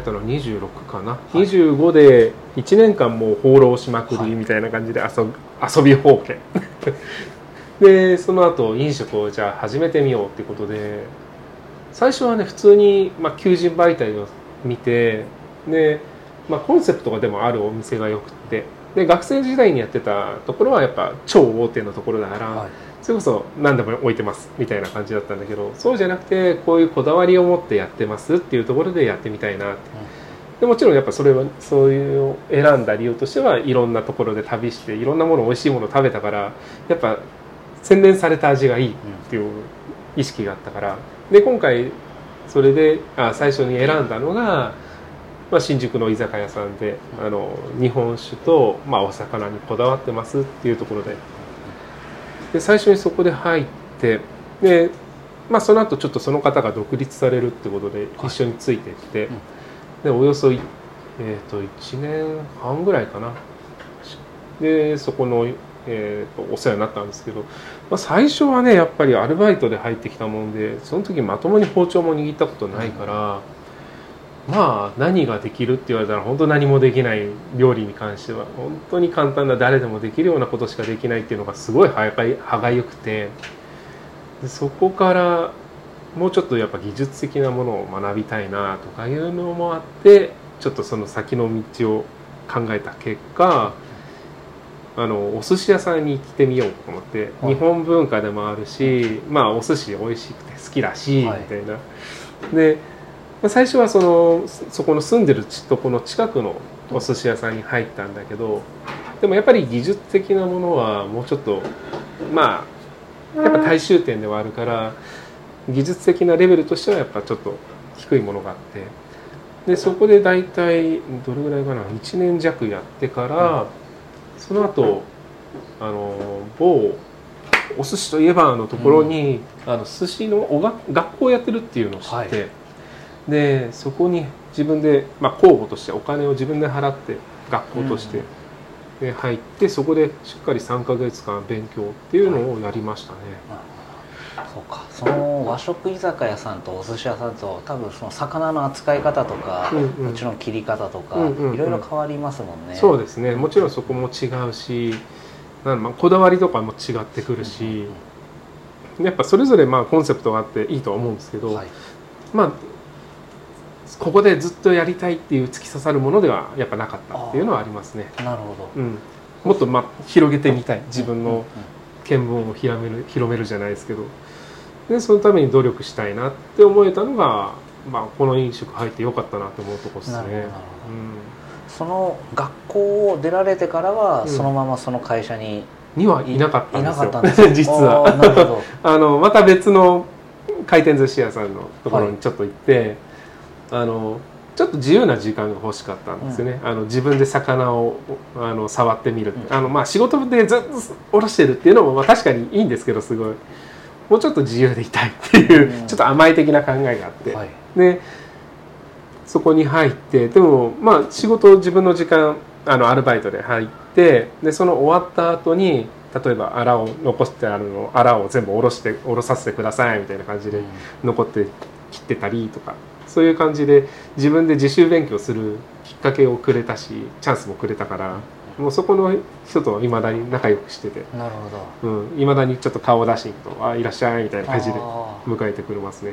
たのは26かな、はい、25で1年間もう放浪しまくりみたいな感じで遊び,、遊び放棄。でその後飲食をじゃあ始めてみようってことで最初はね普通に、まあ、求人媒体を見てで、まあ、コンセプトがでもあるお店がよくって。で学生時代にやってたところはやっぱ超大手のところだから、はい、それこそ何でも置いてますみたいな感じだったんだけどそうじゃなくてこういうこだわりを持ってやってますっていうところでやってみたいなって。でもちろんやっぱそれはそういう選んだ理由としてはいろんなところで旅していろんなもの美味しいものを食べたからやっぱ洗練された味がいいっていう意識があったから。で今回それであ最初に選んだのが、まあ、新宿の居酒屋さんであの日本酒と、まあ、お魚にこだわってますっていうところでで最初にそこで入ってで、まあ、その後ちょっとその方が独立されるってことで一緒についていって、でおよそ、えー、と1年半ぐらいかな。でそこのえーと、お世話になったんですけど、まあ、最初はねやっぱりアルバイトで入ってきたもんでその時まともに包丁も握ったことないから、うん、まあ何ができるって言われたら本当何もできない料理に関しては本当に簡単な誰でもできるようなことしかできないっていうのがすごい歯がゆくて。でそこからもうちょっとやっぱ技術的なものを学びたいなとかいうのもあってちょっとその先の道を考えた結果あのお寿司屋さんに行ってみようと思って、はい、日本文化でもあるし、まあ、お寿司美味しくて好きだし、はい、みたいな。で最初はそのそこの住んでるとこの近くのお寿司屋さんに入ったんだけどでもやっぱり技術的なものはもうちょっとまあやっぱ大衆店ではあるから技術的なレベルとしてはやっぱちょっと低いものがあってでそこで大体どれぐらいかな？1年弱やってから、その後あの某お寿司といえばのところに、うん、あの寿司のおが学校をやってるっていうのを知って、はい、でそこに自分で、まあ、公募としてお金を自分で払って学校として、うん、で入ってそこでしっかり3か月間勉強っていうのをやりましたね。はいそうか。その和食居酒屋さんとお寿司屋さんと多分その魚の扱い方とか、うんうん、もちろん切り方とか、うんうんうん、いろいろ変わりますもんね。そうですね。もちろんそこも違うしなんまあこだわりとかも違ってくるし、うんうんうん、やっぱそれぞれまあコンセプトがあっていいとは思うんですけど、はい、まあここでずっとやりたいっていう突き刺さるものではやっぱなかったっていうのはありますね。なるほど、うん、もっとまあ広げてみたい。自分の見聞を広める広めるじゃないですけど。でそのために努力したいなって思えたのが、まあ、この飲食入ってよかったなと思うとこですね。うん。その学校を出られてからは、そのままその会社ににはいなかったんですよ。実は。あ のまた別の回転寿司屋さんのところにちょっと行って、はい、あのちょっと自由な時間が欲しかったんですよね、うん、あの自分で魚をあの触ってみる、うん、あのまあ仕事でずっとおろしてるっていうのもまあ確かにいいんですけどすごい。もうちょっと自由でいたいっていう、うん、ちょっと甘い的な考えがあって、はい、でそこに入ってでもまあ仕事自分の時間あのアルバイトで入ってでその終わった後に例えばあらを残してあるのあらを全部下ろして下ろさせてくださいみたいな感じで残って切ってたりとかそういう感じで自分で自習勉強するきっかけをくれたしチャンスもくれたからもうそこの人といまだに仲良くしてて。なるほど。いま、うん、だにちょっと顔を出しに行くと「あいらっしゃい」みたいな感じで迎えてくれますね。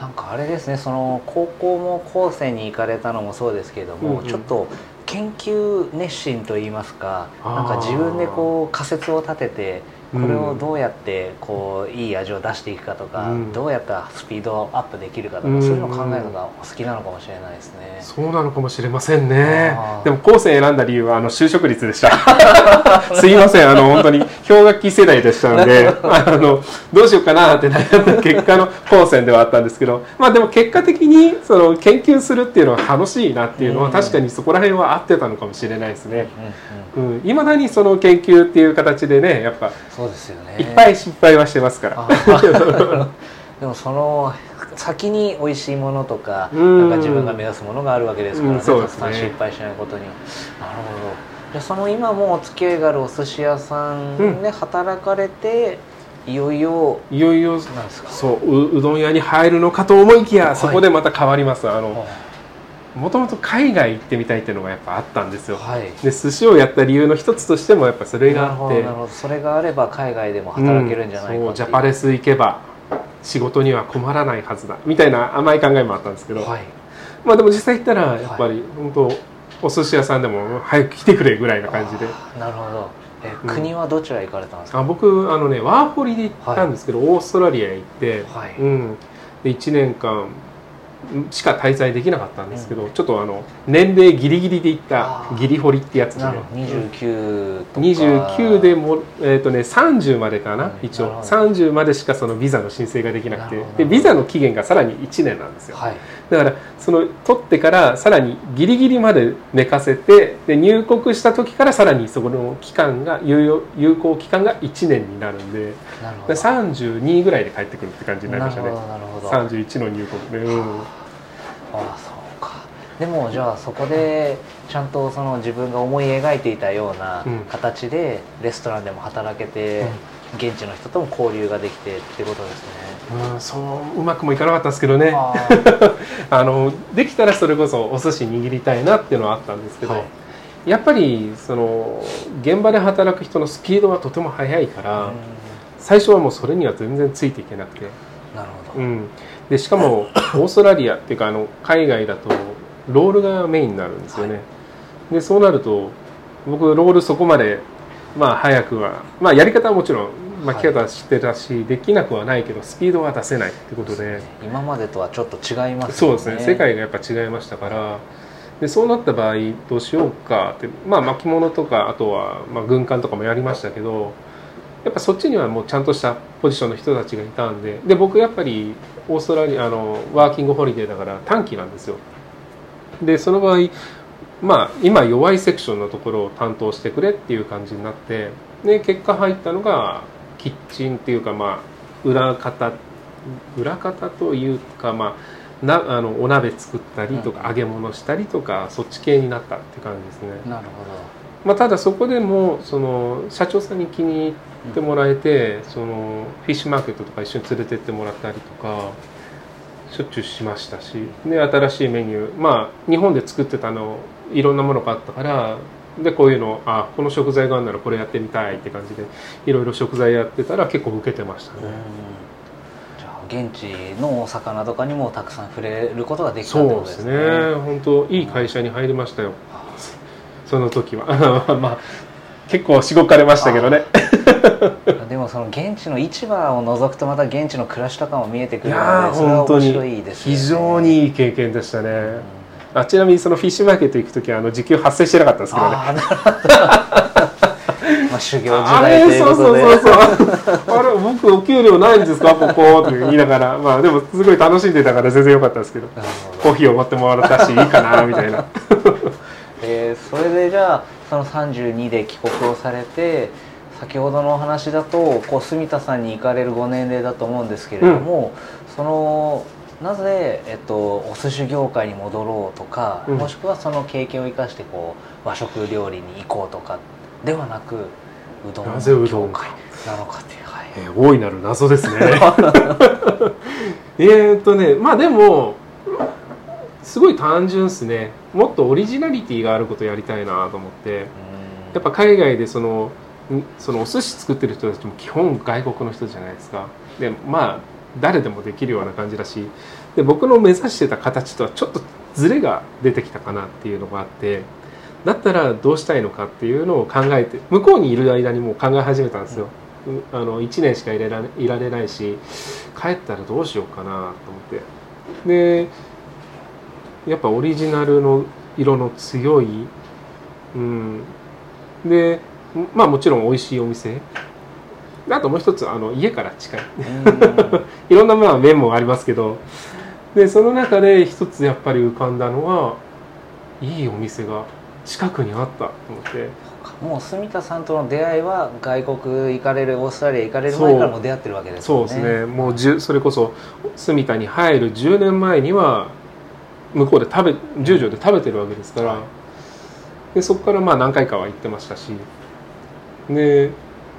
なんかあれですねその高校も高専に行かれたのもそうですけれども、うんうん、ちょっと研究熱心といいますかなんか自分でこう仮説を立ててこれをどうやってこういい味を出していくかとか、うん、どうやったらスピードアップできるかとか、うん、そういうのを考えるのがお好きなのかもしれないですね。そうなのかもしれませんね。でも高専選んだ理由はあの就職率でした。すいません。あの本当に氷河期世代でしたので あのどうしようかなって悩んだ結果の高専ではあったんですけどまあでも結果的にその研究するっていうのは楽しいなっていうのは確かにそこら辺は合ってたのかもしれないですね。いま、うん、だにその研究っていう形でねやっぱそうですよね。いっぱい失敗はしてますから。でもその先に美味しいものとかなんか自分が目指すものがあるわけですからね,、たくさん失敗しないことに。なるほど。じゃその今もお付き合いがあるお寿司屋さんで働かれて、いよいよいよいよそううどん屋に入るのかと思いきや、はい、そこでまた変わります。あの、もともと海外行ってみたいっていうのがやっぱあったんですよ、はい。で寿司をやった理由の一つとしてもやっぱそれがあって。それがあれば海外でも働けるんじゃないかう。んジャパレス行けば仕事には困らないはずだ。みたいな甘い考えもあったんですけど、はい。まあでも実際行ったらやっぱり本当お寿司屋さんでも早く来てくれぐらいな感じで。なるほど。えうん国はどちら行かれたんですか、あ僕あのねワーホリで行ったんですけど、オーストラリアへ行って、はい。うん、で1年間しか滞在できなかったんですけど、ちょっとあの年齢ギリギリで行ったギリホリってやつで、なるほど。29とか。29でも、えーとね、30までかな、うん。一応。なるほど。30までしかそのビザの申請ができなくて。でビザの期限がさらに1年なんですよ。はい。だからその取ってからさらにギリギリまで寝かせてで入国した時からさらにそこの期間が有用有効期間が1年になるんで。でなるほど。32ぐらいで帰ってくるって感じになりましたね。なるほどなるほど。31の入国。で、うん、ああそうか。でもじゃあそこでちゃんとその自分が思い描いていたようなうん。形でレストランでも働けて、現地の人とも交流ができてってことですね。うん、そううまくもいかなかったんですけどね。あ あのできたらそれこそお寿司握りたいなっていうのはあったんですけど、はい。やっぱりその現場で働く人のスピードはとても速いから、最初はもうそれには全然ついていけなくて、なるほど、うん、でしかもオーストラリアっていうかあの海外だとロールがメインになるんですよね、でそうなると僕ロールそこまでまあ早くはまあやり方はもちろん巻き方は知ってたし、できなくはないけどスピードは出せないってことで。今までとはちょっと違いますそうですね。世界がやっぱ違いましたから。でそうなった場合どうしようかって。まあ巻物とかあとはまあ軍艦とかもやりましたけどやっぱそっちにはもうちゃんとしたポジションの人たちがいたんで。で僕やっぱりオーストラリアあのワーキングホリデーだから短期なんですよ。でその場合まあ今弱いセクションのところを担当してくれっていう感じになってで結果入ったのがキッチンっていうかまあ裏方裏方というかまあなあのお鍋作ったりとかうん。揚げ物したりとかそっち系になったって感じですね、なるほまあ、ただそこでもその社長さんに気に入ってもらえて、そのフィッシュマーケットとか一緒に連れてってもらったりとかしょっちゅうしましたしで新しいメニュー。まあ日本で作ってたのいろんなものがあったからでこういうのあこの食材があるならこれやってみたいって感じでいろいろ食材やってたら結構受けてましたね。じゃあ現地のお魚とかにもたくさん触れることができたってそうですことですねね。本当いい会社に入りましたよその時は。まあ結構しごかれましたけどね。でもその現地の市場を除くとまた現地の暮らしとかも見えてくるのでそれは本当に面白いですよね非常にいい経験でしたね、うんあちなみにそのフィッシュマーケット行く時はあの時給発生してなかったんですけどね。あ まあ修行時あ代とれそうそういうことでそうそう。あれ僕お給料ないんですか？ここ？とか言いながら。まあでもすごい楽しんでたから全然良かったですけど。コーヒーを持ってもらったしいいかなみたいなえーそれでじゃあその32で帰国をされて先ほどのお話だとこう住田さんに行かれるご年齢だと思うんですけれども、そのなぜ、えっと、お寿司業界に戻ろうとか、うん。もしくはその経験を生かしてこう和食料理に行こうとかではなくうどん業界なのかっていう、はい。えー大いなる謎ですね。えーっとねまあでもすごい単純ですね。もっとオリジナリティがあることやりたいなと思って。うん。やっぱ海外でそのんそのお寿司作ってる人たちも基本外国の人じゃないですか。でまあ誰でもできるような感じだし。で僕の目指してた形とはちょっとズレが出てきたかなっていうのがあって。だったらどうしたいのかっていうのを考えて向こうにいる間にもう考え始めたんですよ、うあの1年しかいられいられないし帰ったらどうしようかなと思って。でやっぱオリジナルの色の強い、うん、でまあもちろん美味しいお店。であともう一つあの家から近い。うん。いろんなまあ面もありますけど。でその中で一つやっぱり浮かんだのはいいお店が近くにあったと思って。もう住田さんとの出会いは外国行かれるオーストラリア行かれる前からもう出会ってるわけですそうですね。もうそれこそ住田に入る10年前には向こうで食べ十条で食べてるわけですから、はい。でそこからまあ何回かは行ってましたし。で、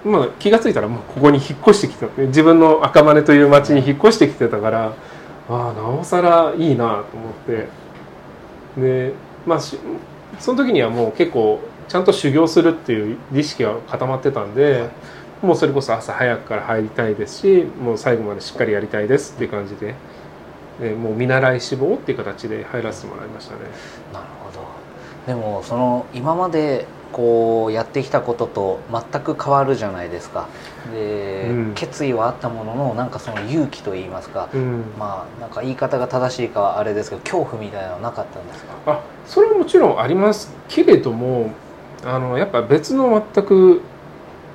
まあ、気が付いたらもうここに引っ越してきた。自分の赤羽という町に引っ越してきてたからああなおさらいいなと思って。でまあその時にはもう結構ちゃんと修行するっていう意識が固まってたんで、はい、もうそれこそ朝早くから入りたいですしもう最後までしっかりやりたいですっていう感じででもう見習い志望っていう形で入らせてもらいましたね。なるほど。でもその今までこうやってきたことと全く変わるじゃないですか。で、うん、決意はあったもののなんかその勇気といいますか、うん、まあなんか言い方が正しいかはあれですけど恐怖みたいなのはなかったんですか？あそれはもちろんありますけれどもあのやっぱ別の全く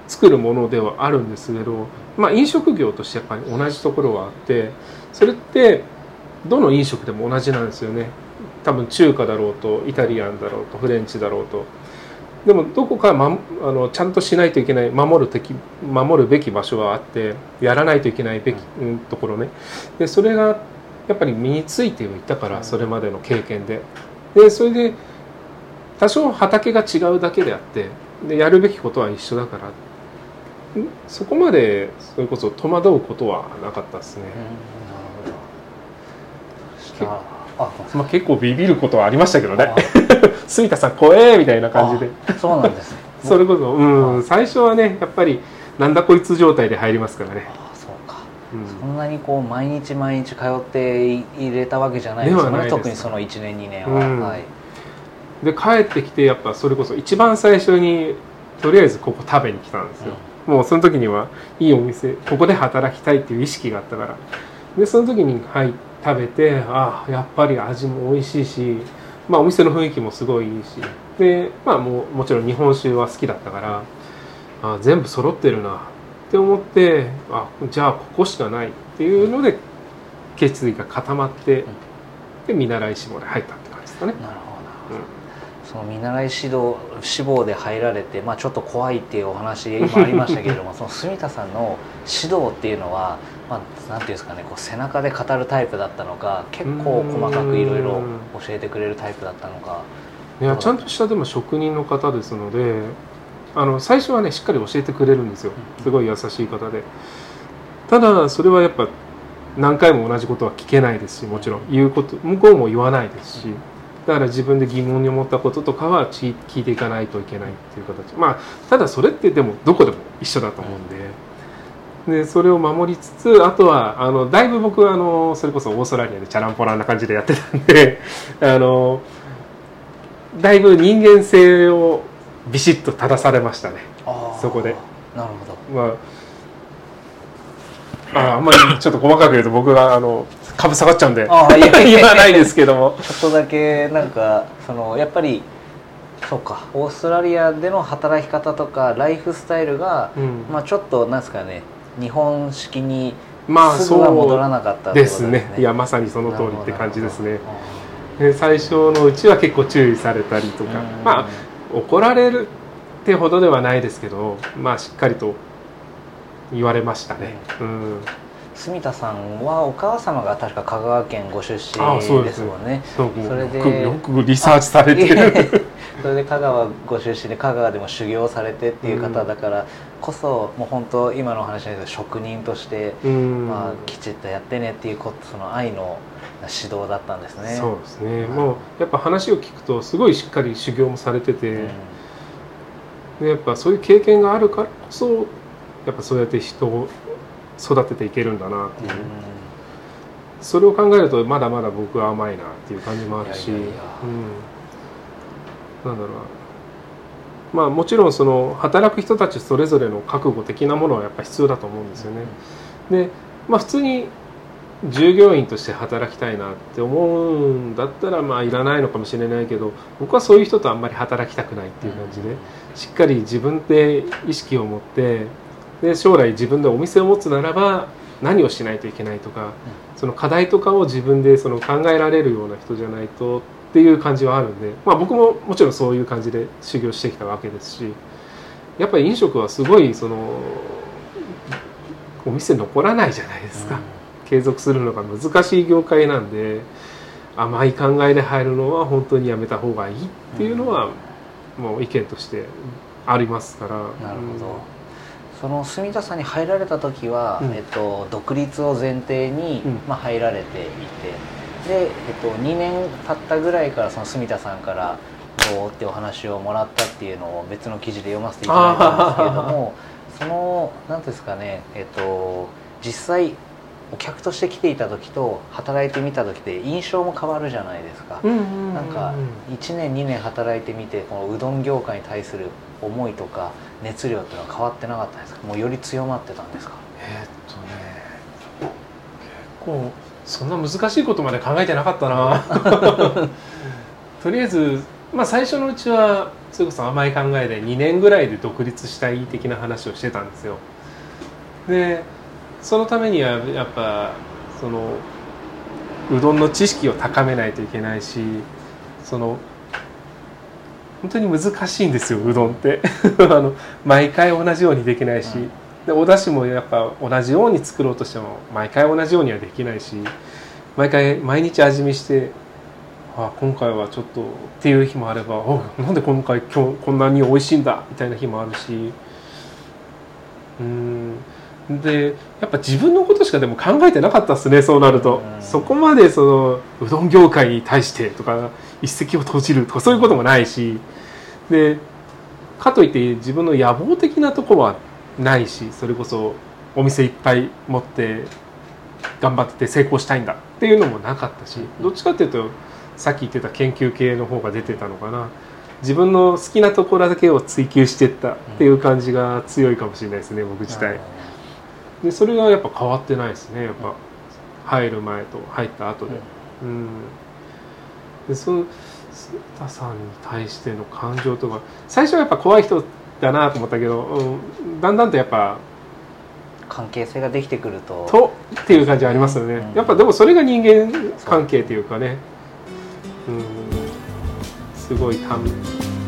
作るものではあるんですけど、まあ、飲食業としてやっぱり同じところはあってそれってどの飲食でも同じなんですよね。多分中華だろうとイタリアンだろうとフレンチだろうと。でもどこか、ま、あのちゃんとしないといけない守る敵守るべき場所はあってやらないといけないべき、うん、ところね。でそれがやっぱり身についていたからそれまでの経験で。でそれで多少畑が違うだけであってでやるべきことは一緒だから。そこまでそれこそ戸惑うことはなかったですね。うんあまあ、結構ビビることはありましたけどね。住田 さん怖えみたいな感じで。そうなんですね。それこそうん。最初はねやっぱりなんだこいつ状態で入りますからね。あそうか、うん、そんなにこう毎日毎日通って入れたわけじゃない。です。よね特にその1年2年は、うん、はい。で帰ってきてやっぱそれこそ一番最初にとりあえずここ食べに来たんですよ、うん、もうその時にはいいお店ここで働きたいっていう意識があったから。でその時に入食べてああやっぱり味も美味しいし、まあ、お店の雰囲気もすごいいいし。で、まあ、ももちろん日本酒は好きだったからあ全部揃ってるなって思ってあじゃあここしかないっていうので決意が固まってで見習い志望で入ったって感じですかね。なるほどその見習い指導志望で入られて、まあ、ちょっと怖いっていうお話今ありましたけれども その住田さんの指導っていうのは、まあ、なんていうんですかねこう背中で語るタイプだったのか結構細かくいろいろ教えてくれるタイプだったのか。いやちゃんとしたでも職人の方ですのであの最初はねしっかり教えてくれるんですよ。すごい優しい方で。ただそれはやっぱ何回も同じことは聞けないですしもちろん。言うこと向こうも言わないですし。だから自分で疑問に思ったこととかは聞いていかないといけないっていう形まあただそれってでもどこでも一緒だと思うんで。でそれを守りつつあとはあのだいぶ僕はあのそれこそオーストラリアでチャランポランな感じでやってたんであのだいぶ人間性をビシッと正されましたねそこで。なるほど、まあ、ああんまりちょっと細かく言うと僕があの株下がっちゃうんで。言わないですけども。ちょっとだけなんかそのやっぱりそうか。オーストラリアでの働き方とかライフスタイルが、うん、まあちょっとなんですかね。日本式にすぐは戻らなかった、ね、ですね。いやまさにその通りって感じですね。最初のうちは結構注意されたりとか。まあ怒られるってほどではないですけどまあしっかりと言われましたね、うん、うん住田さんはお母様が確か香川県ご出身です。もんね。それでよくリサーチされてる。それで香川ご出身で香川でも修行されてっていう方だからこそ、もう本当今の話ですけど職人として、まあ、きちっとやってねっていうことその愛の指導だったんですね。そうですね、うん、もうやっぱ話を聞くとすごいしっかり修行もされてて、うん、でやっぱそういう経験があるからこそやっぱそうやって人を育てていけるんだなっていう、それを考えるとまだまだ僕は甘いなっていう感じもあるし、うん、なんだろうな。まあもちろんその働く人たちそれぞれの覚悟的なものはやっぱ必要だと思うんですよね。でまあ普通に従業員として働きたいなって思うんだったらまあいらないのかもしれないけど僕はそういう人とあんまり働きたくないっていう感じでしっかり自分で意識を持ってで将来自分でお店を持つならば何をしないといけないとか、その課題とかを自分でその考えられるような人じゃないとっていう感じはあるんで、まあ、僕ももちろんそういう感じで修行してきたわけですしやっぱり飲食はすごいそのお店残らないじゃないですか、継続するのが難しい業界なんで甘い考えで入るのは本当にやめた方がいいっていうのはもう意見としてありますから。なるほど、その住田さんに入られた時は、うん、えっと、独立を前提に、うん、まあ、入られていてで、えっと、2年経ったぐらいからその住田さんからどうってお話をもらったっていうのを別の記事で読ませていただいたんですけれども その何ですかねえっと実際お客として来ていた時と働いてみた時で印象も変わるじゃないですか、なんか1年2年働いてみてこのうどん業界に対する思いとか熱量っていうのは変わってなかったですか？もうより強まってたんですか？えー、っとね結構そんな難しいことまで考えてなかったな。とりあえずまあ最初のうちはそれこそ甘い考えで2年ぐらいで独立したい的な話をしてたんですよ。でそのためにはやっぱそのうどんの知識を高めないといけないしその本当に難しいんですようどんって。あの毎回同じようにできないし、でお出汁もやっぱ同じように作ろうとしても毎回同じようにはできないし毎回毎日味見してあ今回はちょっとっていう日もあればおなんで今回今日こんなに美味しいんだみたいな日もあるし。うんでやっぱ自分のことしかでも考えてなかったっすねそうなると、そこまでそのうどん業界に対してとか一石を投じるとかそういうこともないし。でかといって自分の野望的なところはないしそれこそお店いっぱい持って頑張ってて成功したいんだっていうのもなかったしどっちかっていうとさっき言ってた研究系の方が出てたのかな。自分の好きなところだけを追求していったっていう感じが強いかもしれないですね僕自体。でそれがやっぱ変わってないですね。やっぱ入る前と入った後で。うん、でその須田さんに対しての感情とか最初はやっぱ怖い人だなと思ったけど、うん、だんだんとやっぱ関係性ができてくると。とっていう感じありますよね、うん、やっぱでもそれが人間関係っていうかね。うん。すごいたん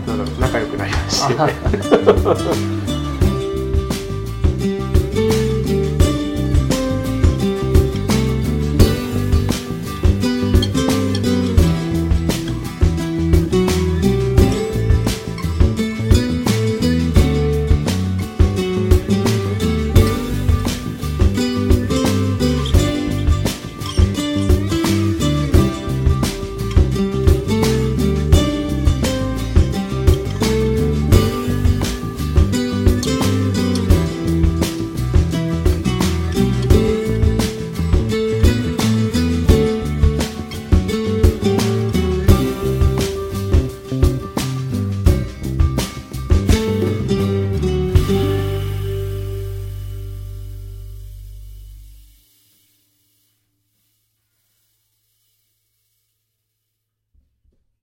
なんだろう仲良くなりまして、ね